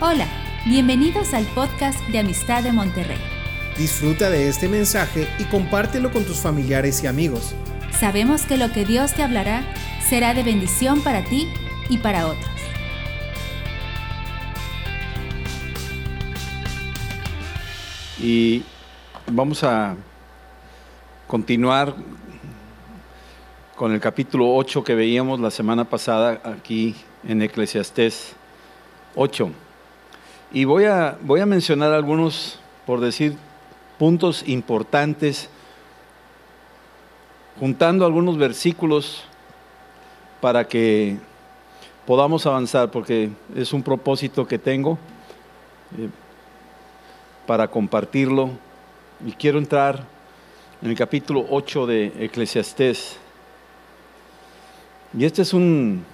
Hola, bienvenidos al podcast de Amistad de Monterrey. Disfruta de este mensaje y compártelo con tus familiares y amigos. Sabemos que lo que Dios te hablará será de bendición para ti y para otros. Y vamos a continuar con el capítulo 8 que veíamos la semana pasada aquí en Eclesiastés 8. Y voy a, voy a mencionar algunos, por decir, puntos importantes, juntando algunos versículos para que podamos avanzar, porque es un propósito que tengo eh, para compartirlo. Y quiero entrar en el capítulo 8 de Eclesiastés. Y este es un,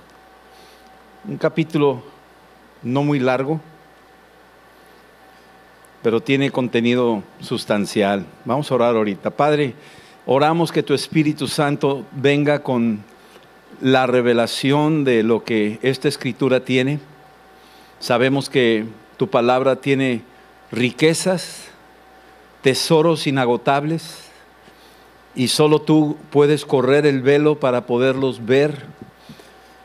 un capítulo no muy largo, pero tiene contenido sustancial. Vamos a orar ahorita. Padre, oramos que tu Espíritu Santo venga con la revelación de lo que esta escritura tiene. Sabemos que tu palabra tiene riquezas, tesoros inagotables, y solo tú puedes correr el velo para poderlos ver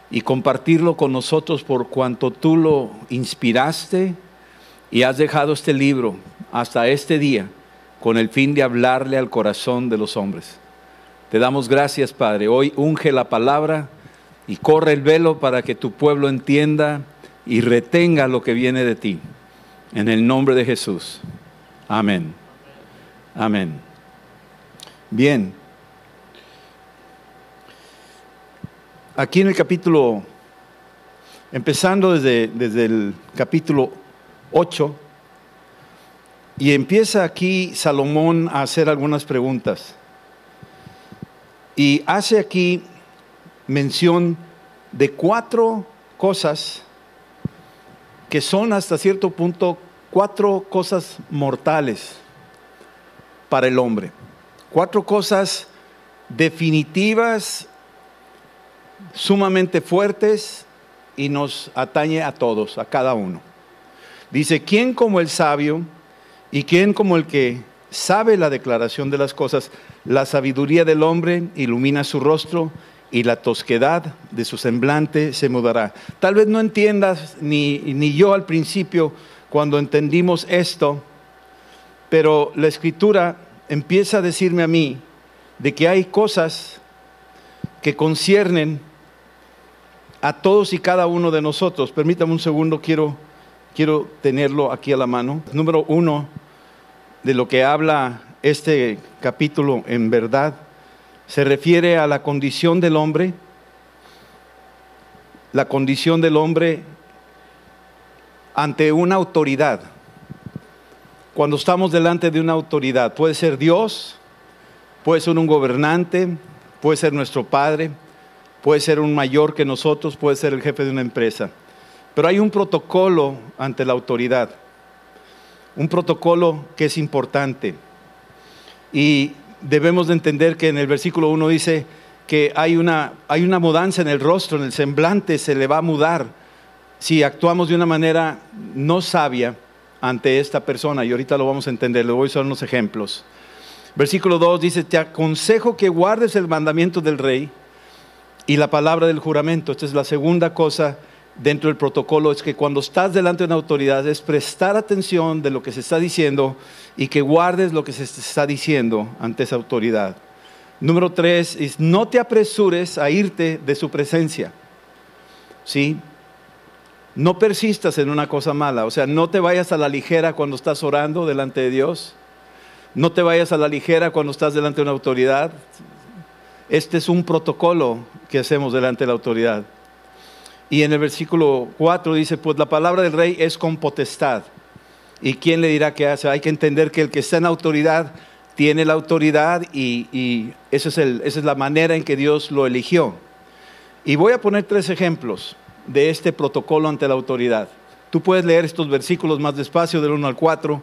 y compartirlo con nosotros por cuanto tú lo inspiraste y has dejado este libro hasta este día con el fin de hablarle al corazón de los hombres. Te damos gracias, Padre. Hoy unge la palabra y corre el velo para que tu pueblo entienda y retenga lo que viene de ti. En el nombre de Jesús. Amén. Amén. Bien. Aquí en el capítulo, empezando desde, desde el capítulo 8, y empieza aquí Salomón a hacer algunas preguntas. Y hace aquí mención de cuatro cosas que son hasta cierto punto cuatro cosas mortales para el hombre. Cuatro cosas definitivas, sumamente fuertes y nos atañe a todos, a cada uno. Dice, ¿quién como el sabio y quién como el que sabe la declaración de las cosas? La sabiduría del hombre ilumina su rostro y la tosquedad de su semblante se mudará. Tal vez no entiendas ni, ni yo al principio cuando entendimos esto, pero la escritura empieza a decirme a mí de que hay cosas que conciernen a todos y cada uno de nosotros. Permítame un segundo, quiero, quiero tenerlo aquí a la mano. Número uno de lo que habla este capítulo en verdad se refiere a la condición del hombre, la condición del hombre ante una autoridad cuando estamos delante de una autoridad. Puede ser Dios, puede ser un gobernante, puede ser nuestro padre, puede ser un mayor que nosotros, puede ser el jefe de una empresa. Pero hay un protocolo ante la autoridad, un protocolo que es importante. Y debemos de entender que en el versículo 1 dice que hay una, hay una mudanza en el rostro, en el semblante, se le va a mudar si actuamos de una manera no sabia ante esta persona, y ahorita lo vamos a entender, le voy a usar unos ejemplos. Versículo 2 dice, te aconsejo que guardes el mandamiento del rey y la palabra del juramento. Esta es la segunda cosa dentro del protocolo, es que cuando estás delante de una autoridad es prestar atención de lo que se está diciendo y que guardes lo que se está diciendo ante esa autoridad. Número 3 es no te apresures a irte de su presencia. ¿Sí? No persistas en una cosa mala, o sea, no te vayas a la ligera cuando estás orando delante de Dios. No te vayas a la ligera cuando estás delante de una autoridad. Este es un protocolo que hacemos delante de la autoridad. Y en el versículo 4 dice, pues la palabra del rey es con potestad. ¿Y quién le dirá qué hace? Hay que entender que el que está en autoridad tiene la autoridad y, es esa es la manera en que Dios lo eligió. Y voy a poner tres ejemplos de este protocolo ante la autoridad. Tú puedes leer estos versículos más despacio, del 1 al 4,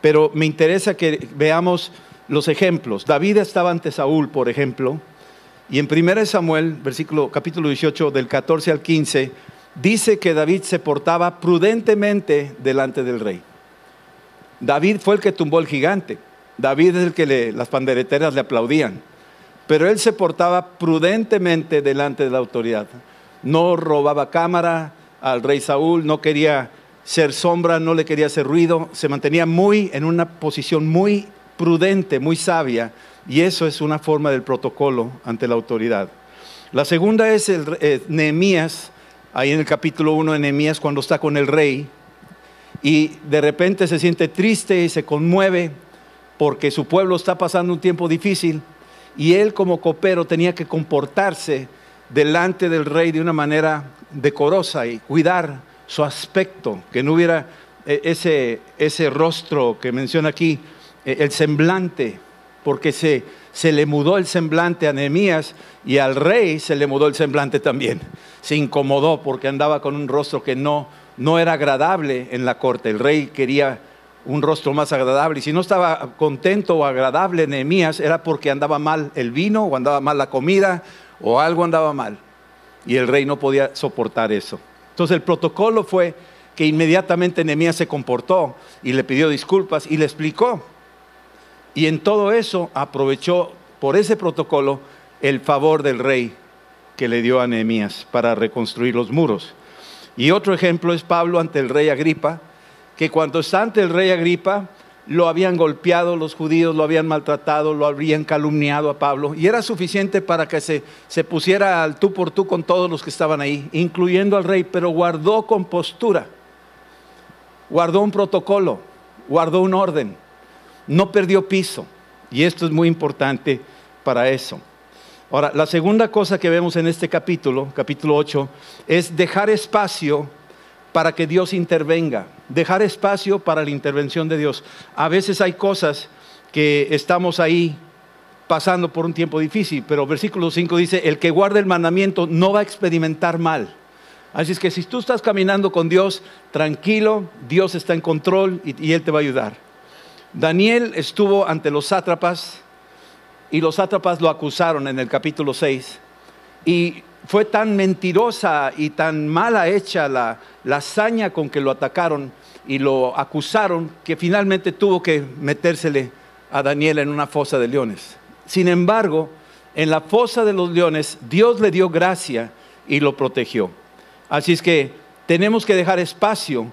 pero me interesa que veamos los ejemplos. David estaba ante Saúl, por ejemplo, y en 1 Samuel, versículo, capítulo 18, del 14 al 15, dice que David se portaba prudentemente delante del rey. David fue el que tumbó el gigante. David es el que las pandereteras le aplaudían. Pero él se portaba prudentemente delante de la autoridad. No robaba cámara al rey Saúl, no quería ser sombra, no le quería hacer ruido, se mantenía muy en una posición muy prudente, muy sabia, y eso es una forma del protocolo ante la autoridad. La segunda es el, eh, Nehemías, ahí en el capítulo 1 de Nehemías, cuando está con el rey, y de repente se siente triste y se conmueve porque su pueblo está pasando un tiempo difícil, y él como copero tenía que comportarse delante del rey de una manera decorosa y cuidar su aspecto, que no hubiera eh, ese, ese rostro que menciona aquí, el semblante, porque se, se le mudó el semblante a Nehemías y al rey se le mudó el semblante también. Se incomodó porque andaba con un rostro que no, no era agradable en la corte. El rey quería un rostro más agradable. Y si no estaba contento o agradable Nehemías, era porque andaba mal el vino o andaba mal la comida o algo andaba mal. Y el rey no podía soportar eso. Entonces el protocolo fue que inmediatamente Nehemías se comportó y le pidió disculpas y le explicó. Y en todo eso aprovechó por ese protocolo el favor del rey que le dio a Nehemías para reconstruir los muros. Y otro ejemplo es Pablo ante el rey Agripa, que cuando está ante el rey Agripa, lo habían golpeado los judíos, lo habían maltratado, lo habían calumniado a Pablo, y era suficiente para que se, se pusiera al tú por tú con todos los que estaban ahí, incluyendo al rey, pero guardó compostura, guardó un protocolo, guardó un orden, no perdió piso, y esto es muy importante para eso. Ahora, la segunda cosa que vemos en este capítulo, capítulo 8, es dejar espacio para que Dios intervenga, dejar espacio para la intervención de Dios. A veces hay cosas que estamos ahí pasando por un tiempo difícil, pero versículo 5 dice, el que guarda el mandamiento no va a experimentar mal. Así es que si tú estás caminando con Dios, tranquilo, Dios está en control y, Él te va a ayudar. Daniel estuvo ante los sátrapas y los sátrapas lo acusaron en el capítulo 6 y fue tan mentirosa y tan mala hecha la, hazaña con que lo atacaron y lo acusaron que finalmente tuvo que metérsele a Daniel en una fosa de leones. Sin embargo, en la fosa de los leones Dios le dio gracia y lo protegió. Así es que tenemos que dejar espacio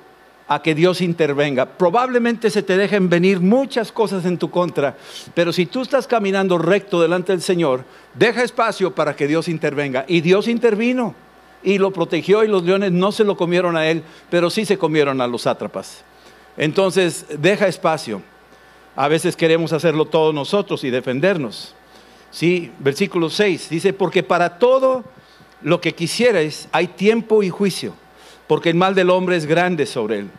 a que Dios intervenga. Probablemente se te dejen venir muchas cosas en tu contra, pero si tú estás caminando recto delante del Señor, deja espacio para que Dios intervenga. Y Dios intervino y lo protegió y los leones no se lo comieron a él, pero sí se comieron a los sátrapas. Entonces, deja espacio. A veces queremos hacerlo todos nosotros y defendernos. Sí, versículo 6 dice, porque para todo lo que quisierais hay tiempo y juicio porque el mal del hombre es grande sobre él.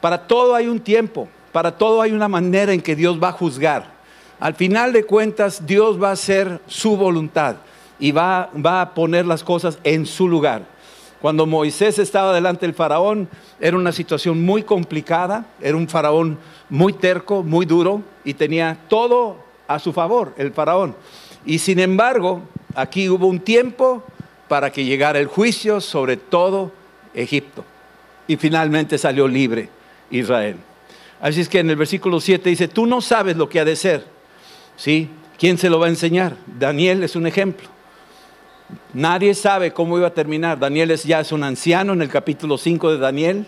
Para todo hay un tiempo, para todo hay una manera en que Dios va a juzgar. Al final de cuentas, Dios va a hacer su voluntad y va, va a poner las cosas en su lugar. Cuando Moisés estaba delante del faraón, era una situación muy complicada, era un faraón muy terco, muy duro y tenía todo a su favor, el faraón. Y sin embargo, aquí hubo un tiempo para que llegara el juicio sobre todo Egipto. Y finalmente salió libre Israel. Así es que en el versículo 7 dice, tú no sabes lo que ha de ser. ¿Sí? ¿Quién se lo va a enseñar? Daniel es un ejemplo. Nadie sabe cómo iba a terminar. Daniel es, ya es un anciano en el capítulo 5 de Daniel.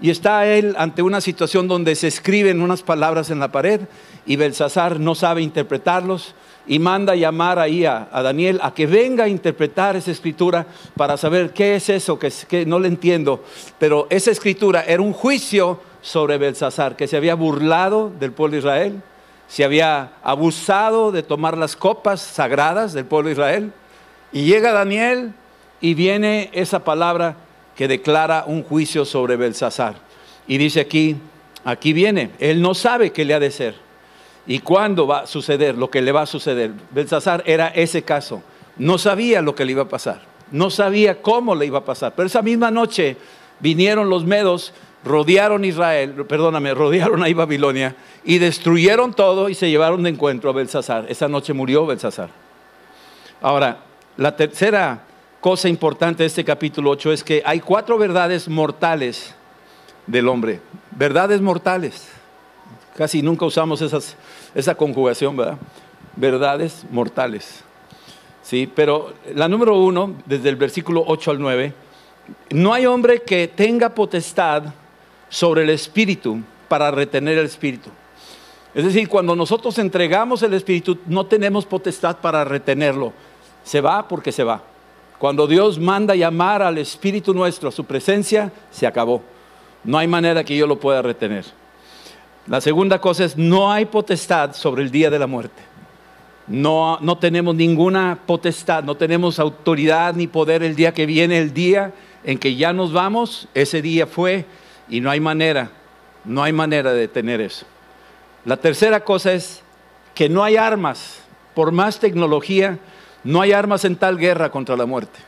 Y está él ante una situación donde se escriben unas palabras en la pared y Belsasar no sabe interpretarlos y manda llamar ahí a, Daniel a que venga a interpretar esa escritura para saber qué es eso, que, que no le entiendo. Pero esa escritura era un juicio sobre Belsasar, que se había burlado del pueblo de Israel, se había abusado de tomar las copas sagradas del pueblo de Israel. Y llega Daniel y viene esa palabra que declara un juicio sobre Belsasar. Y dice aquí, aquí viene, él no sabe qué le ha de ser y cuándo va a suceder lo que le va a suceder. Belsasar era ese caso. No sabía lo que le iba a pasar. No sabía cómo le iba a pasar. Pero esa misma noche vinieron los medos, rodearon Israel, perdóname, rodearon ahí Babilonia y destruyeron todo y se llevaron de encuentro a Belsasar. Esa noche murió Belsasar. Ahora, la tercera cosa importante de este capítulo 8 es que hay cuatro verdades mortales del hombre. Verdades mortales. Casi nunca usamos esa conjugación, ¿verdad? Verdades mortales. Sí, pero la número uno, desde el versículo 8 al 9, no hay hombre que tenga potestad sobre el espíritu para retener el espíritu. Es decir, cuando nosotros entregamos el espíritu, no tenemos potestad para retenerlo. Se va porque se va. Cuando Dios manda llamar al espíritu nuestro a su presencia, se acabó. No hay manera que yo lo pueda retener. La segunda cosa es, no hay potestad sobre el día de la muerte. No, no tenemos ninguna potestad, no tenemos autoridad ni poder el día que viene, el día en que ya nos vamos, ese día fue y no hay manera, no hay manera de detener eso. La tercera cosa es que no hay armas, por más tecnología, no hay armas en tal guerra contra la muerte.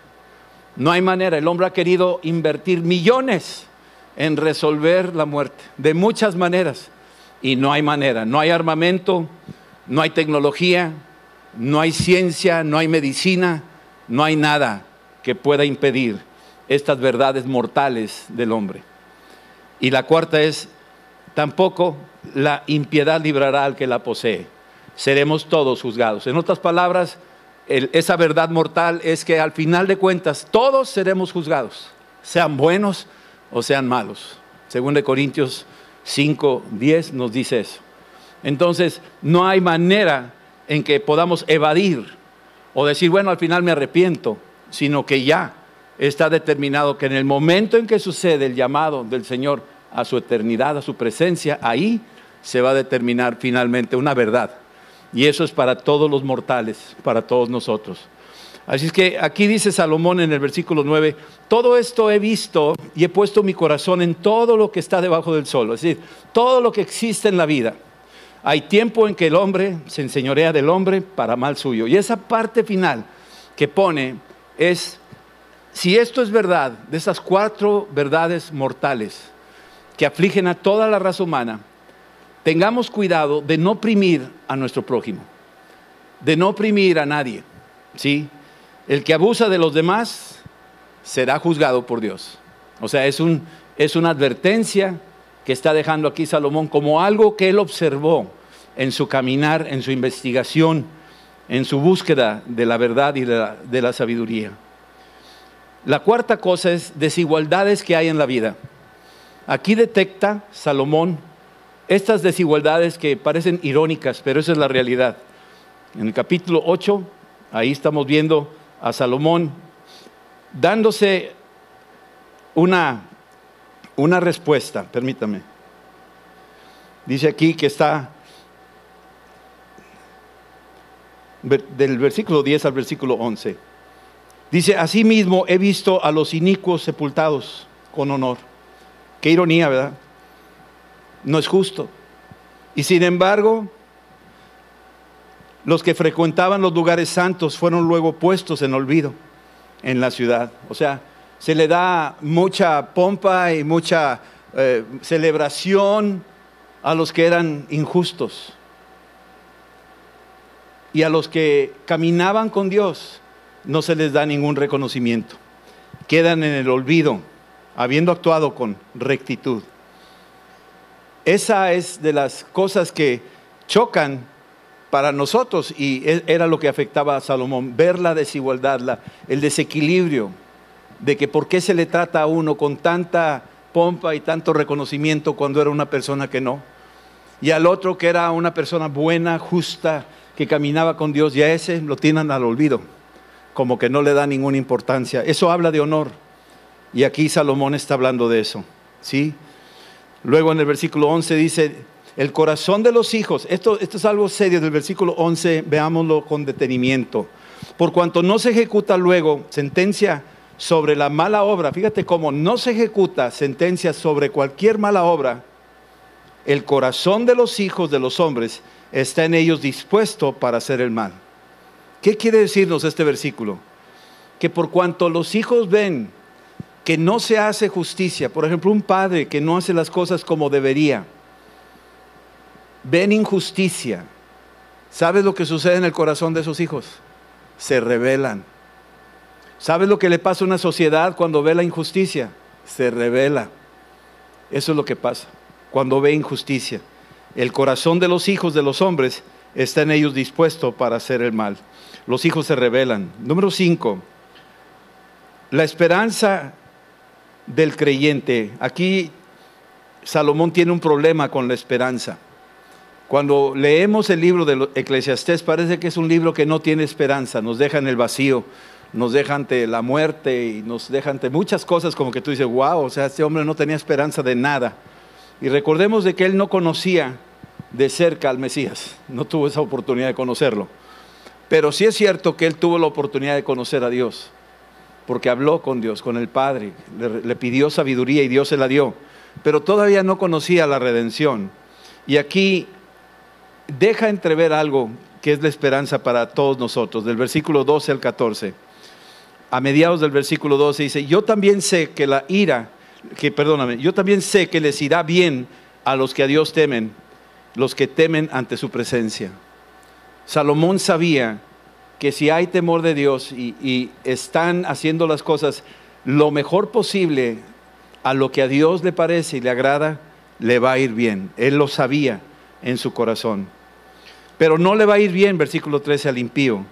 No hay manera, el hombre ha querido invertir millones en resolver la muerte, de muchas maneras, y no hay manera, no hay armamento, no hay tecnología, no hay ciencia, no hay medicina, no hay nada que pueda impedir estas verdades mortales del hombre. Y la cuarta es, tampoco la impiedad librará al que la posee. Seremos todos juzgados. En otras palabras, esa verdad mortal es que al final de cuentas todos seremos juzgados, sean buenos o sean malos. Según de Corintios 5, 10 nos dice eso. Entonces, no hay manera en que podamos evadir o decir, bueno, al final me arrepiento, sino que ya está determinado que en el momento en que sucede el llamado del Señor a su eternidad, a su presencia, ahí se va a determinar finalmente una verdad. Y eso es para todos los mortales, para todos nosotros. Así es que aquí dice Salomón en el versículo 9, todo esto he visto y he puesto mi corazón en todo lo que está debajo del sol, es decir, todo lo que existe en la vida. Hay tiempo en que el hombre se enseñorea del hombre para mal suyo. Y esa parte final que pone es, si esto es verdad, de esas cuatro verdades mortales que afligen a toda la raza humana, tengamos cuidado de no oprimir a nuestro prójimo, de no oprimir a nadie. ¿sí? El que abusa de los demás será juzgado por Dios. O sea, es, un, es una advertencia que está dejando aquí Salomón como algo que él observó en su caminar, en su investigación, en su búsqueda de la verdad y de la, de la sabiduría. La cuarta cosa es desigualdades que hay en la vida. Aquí detecta Salomón estas desigualdades que parecen irónicas, pero esa es la realidad. En el capítulo 8, ahí estamos viendo a Salomón dándose una, una respuesta, permítame. Dice aquí que está del versículo 10 al versículo 11. Dice, asimismo he visto a los inicuos sepultados con honor. Qué ironía, ¿verdad? No es justo. Y sin embargo, los que frecuentaban los lugares santos fueron luego puestos en olvido en la ciudad. O sea, se le da mucha pompa y mucha eh, celebración a los que eran injustos y a los que caminaban con Dios no se les da ningún reconocimiento. Quedan en el olvido, habiendo actuado con rectitud. Esa es de las cosas que chocan para nosotros y e, era lo que afectaba a Salomón, ver la desigualdad, el desequilibrio de que por qué se le trata a uno con tanta pompa y tanto reconocimiento cuando era una persona que no, y al otro que era una persona buena, justa, que caminaba con Dios y a ese lo tienen al olvido, como que no le da ninguna importancia. Eso habla de honor. Y aquí Salomón está hablando de eso. ¿sí? Luego en el versículo 11 dice, el corazón de los hijos, esto, es algo serio del versículo 11, veámoslo con detenimiento. Por cuanto no se ejecuta luego sentencia sobre la mala obra, fíjate cómo no se ejecuta sentencia sobre cualquier mala obra, el corazón de los hijos de los hombres está en ellos dispuesto para hacer el mal. ¿Qué quiere decirnos este versículo? Que por cuanto los hijos ven que no se hace justicia, por ejemplo, un padre que no hace las cosas como debería, ven injusticia, ¿sabes lo que sucede en el corazón de esos hijos? Se rebelan. ¿Sabes lo que le pasa a una sociedad cuando ve la injusticia? Se revela. Eso es lo que pasa cuando ve injusticia. El corazón de los hijos de los hombres está en ellos dispuesto para hacer el mal. Los hijos se rebelan. Número 5. La esperanza del creyente. Aquí Salomón tiene un problema con la esperanza. Cuando leemos el libro de Eclesiastés parece que es un libro que no tiene esperanza, nos deja en el vacío, nos deja ante la muerte y nos deja ante muchas cosas como que tú dices, wow, o sea, este hombre no tenía esperanza de nada. Y recordemos de que él no conocía de cerca al Mesías, no tuvo esa oportunidad de conocerlo. Pero sí es cierto que él tuvo la oportunidad de conocer a Dios, porque habló con Dios, con el Padre, le, le pidió sabiduría y Dios se la dio pero todavía no conocía la redención. Y aquí deja entrever algo que es la esperanza para todos nosotros, del versículo 12 al 14. A mediados del versículo 12 dice, yo también sé que la ira, que perdóname, yo también sé que les irá bien a los que a Dios temen, los que temen ante su presencia. Salomón sabía que si hay temor de Dios y, y están haciendo las cosas lo mejor posible a lo que a Dios le parece y le agrada, le va a ir bien. Él lo sabía en su corazón. Pero no le va a ir bien, versículo 13, al impío,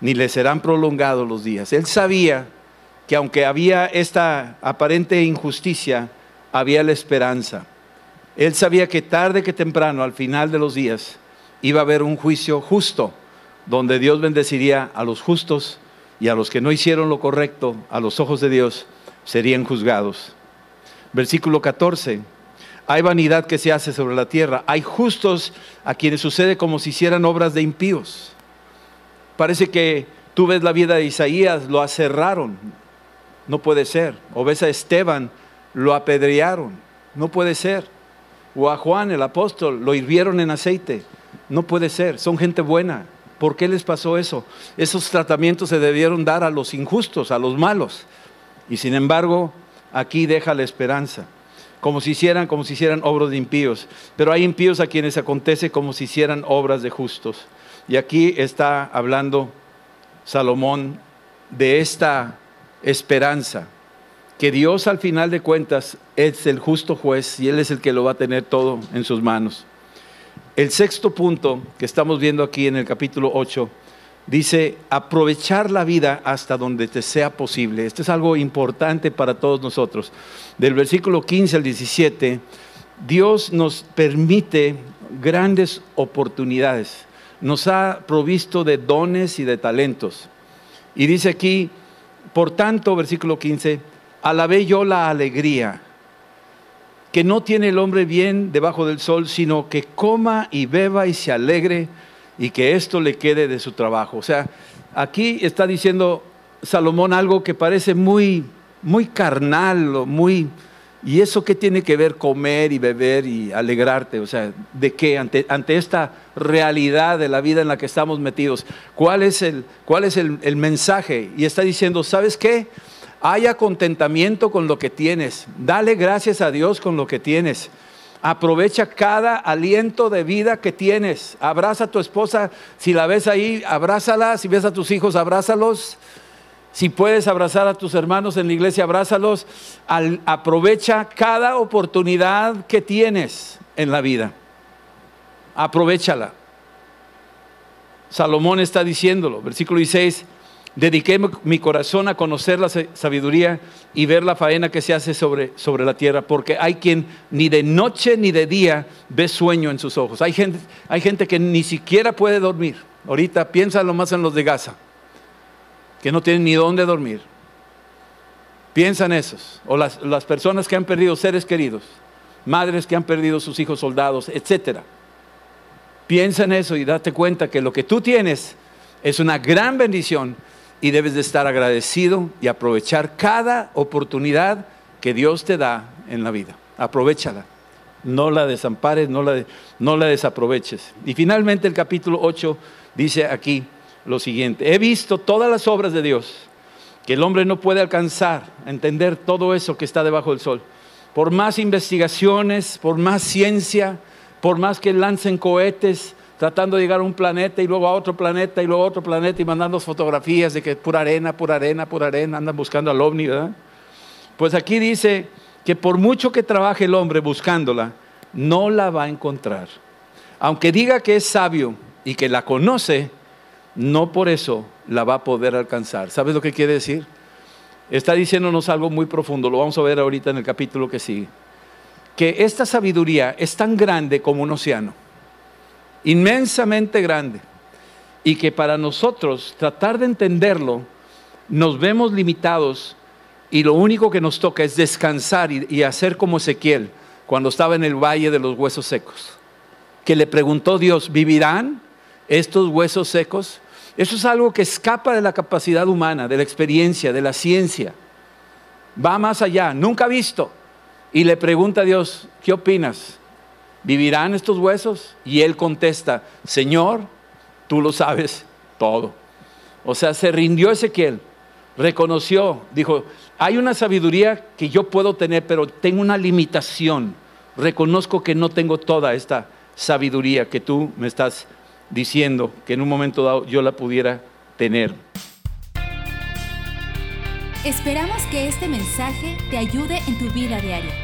ni le serán prolongados los días. Él sabía que aunque había esta aparente injusticia, había la esperanza. Él sabía que tarde que temprano, al final de los días, iba a haber un juicio justo, donde Dios bendeciría a los justos y a los que no hicieron lo correcto a los ojos de Dios, serían juzgados. Versículo 14. Hay vanidad que se hace sobre la tierra. Hay justos a quienes sucede como si hicieran obras de impíos. Parece que tú ves la vida de Isaías, lo aserraron. No puede ser. O ves a Esteban, lo apedrearon. No puede ser. O a Juan, el apóstol, lo hirvieron en aceite. No puede ser. Son gente buena. ¿Por qué les pasó eso? Esos tratamientos se debieron dar a los injustos, a los malos. Y sin embargo, aquí deja la esperanza, como si hicieran, como si hicieran obras de impíos. Pero hay impíos a quienes acontece como si hicieran obras de justos. Y aquí está hablando Salomón de esta esperanza, que Dios al final de cuentas es el justo juez y Él es el que lo va a tener todo en sus manos. El sexto punto que estamos viendo aquí en el capítulo 8 Dice, aprovechar la vida hasta donde te sea posible. Esto es algo importante para todos nosotros. Del versículo 15 al 17, Dios nos permite grandes oportunidades. Nos ha provisto de dones y de talentos. Y dice aquí, por tanto, versículo 15, alabé yo la alegría que no tiene el hombre bien debajo del sol, sino que coma y beba y se alegre y que esto le quede de su trabajo. O sea, aquí está diciendo Salomón algo que parece muy, muy carnal, muy... ¿Y eso qué tiene que ver comer y beber y alegrarte? O sea, ¿de qué? Ante, esta realidad de la vida en la que estamos metidos. ¿Cuál es, el, cuál es el mensaje? Y está diciendo, ¿sabes qué? Haya contentamiento con lo que tienes. Dale gracias a Dios con lo que tienes. Aprovecha cada aliento de vida que tienes. Abraza a tu esposa. Si la ves ahí, abrázala. Si ves a tus hijos, abrázalos. Si puedes abrazar a tus hermanos en la iglesia, abrázalos. aprovecha cada oportunidad que tienes en la vida. Aprovechala. Salomón está diciéndolo, versículo 16. Dediqué mi corazón a conocer la sabiduría y ver la faena que se hace sobre, sobre la tierra, porque hay quien ni de noche ni de día ve sueño en sus ojos. Hay gente, hay gente que ni siquiera puede dormir. Ahorita lo más en los de Gaza, que no tienen ni dónde dormir. Piensa en esos, o las, las personas que han perdido seres queridos, madres que han perdido sus hijos soldados, etc. Piensa en eso y date cuenta que lo que tú tienes es una gran bendición y debes de estar agradecido y aprovechar cada oportunidad que Dios te da en la vida. Aprovechala. No la desampares, no la, no la desaproveches. Y finalmente el capítulo 8 dice aquí lo siguiente. He visto todas las obras de Dios, que el hombre no puede alcanzar a entender todo eso que está debajo del sol. Por más investigaciones, por más ciencia, por más que lancen cohetes, tratando de llegar a un planeta y luego a otro planeta y luego a otro planeta y mandando fotografías de que pura arena, pura arena, pura arena, andan buscando al ovni, ¿verdad? Pues aquí dice que por mucho que trabaje el hombre buscándola, no la va a encontrar. Aunque diga que es sabio y que la conoce, no por eso la va a poder alcanzar. ¿Sabes lo que quiere decir? Está diciéndonos algo muy profundo, lo vamos a ver ahorita en el capítulo que sigue. Que esta sabiduría es tan grande como un océano, inmensamente grande, y que para nosotros tratar de entenderlo, nos vemos limitados y lo único que nos toca es descansar y, hacer como Ezequiel cuando estaba en el valle de los huesos secos, que le preguntó Dios, ¿vivirán estos huesos secos? Eso es algo que escapa de la capacidad humana, de la experiencia, de la ciencia. Va más allá, nunca visto. Y le pregunta a Dios, ¿qué opinas? ¿Vivirán estos huesos? Y él contesta, Señor, tú lo sabes todo. O sea, se rindió Ezequiel, reconoció, dijo, hay una sabiduría que yo puedo tener, pero tengo una limitación. Reconozco que no tengo toda esta sabiduría que tú me estás diciendo que en un momento dado yo la pudiera tener. Esperamos que este mensaje te ayude en tu vida diaria.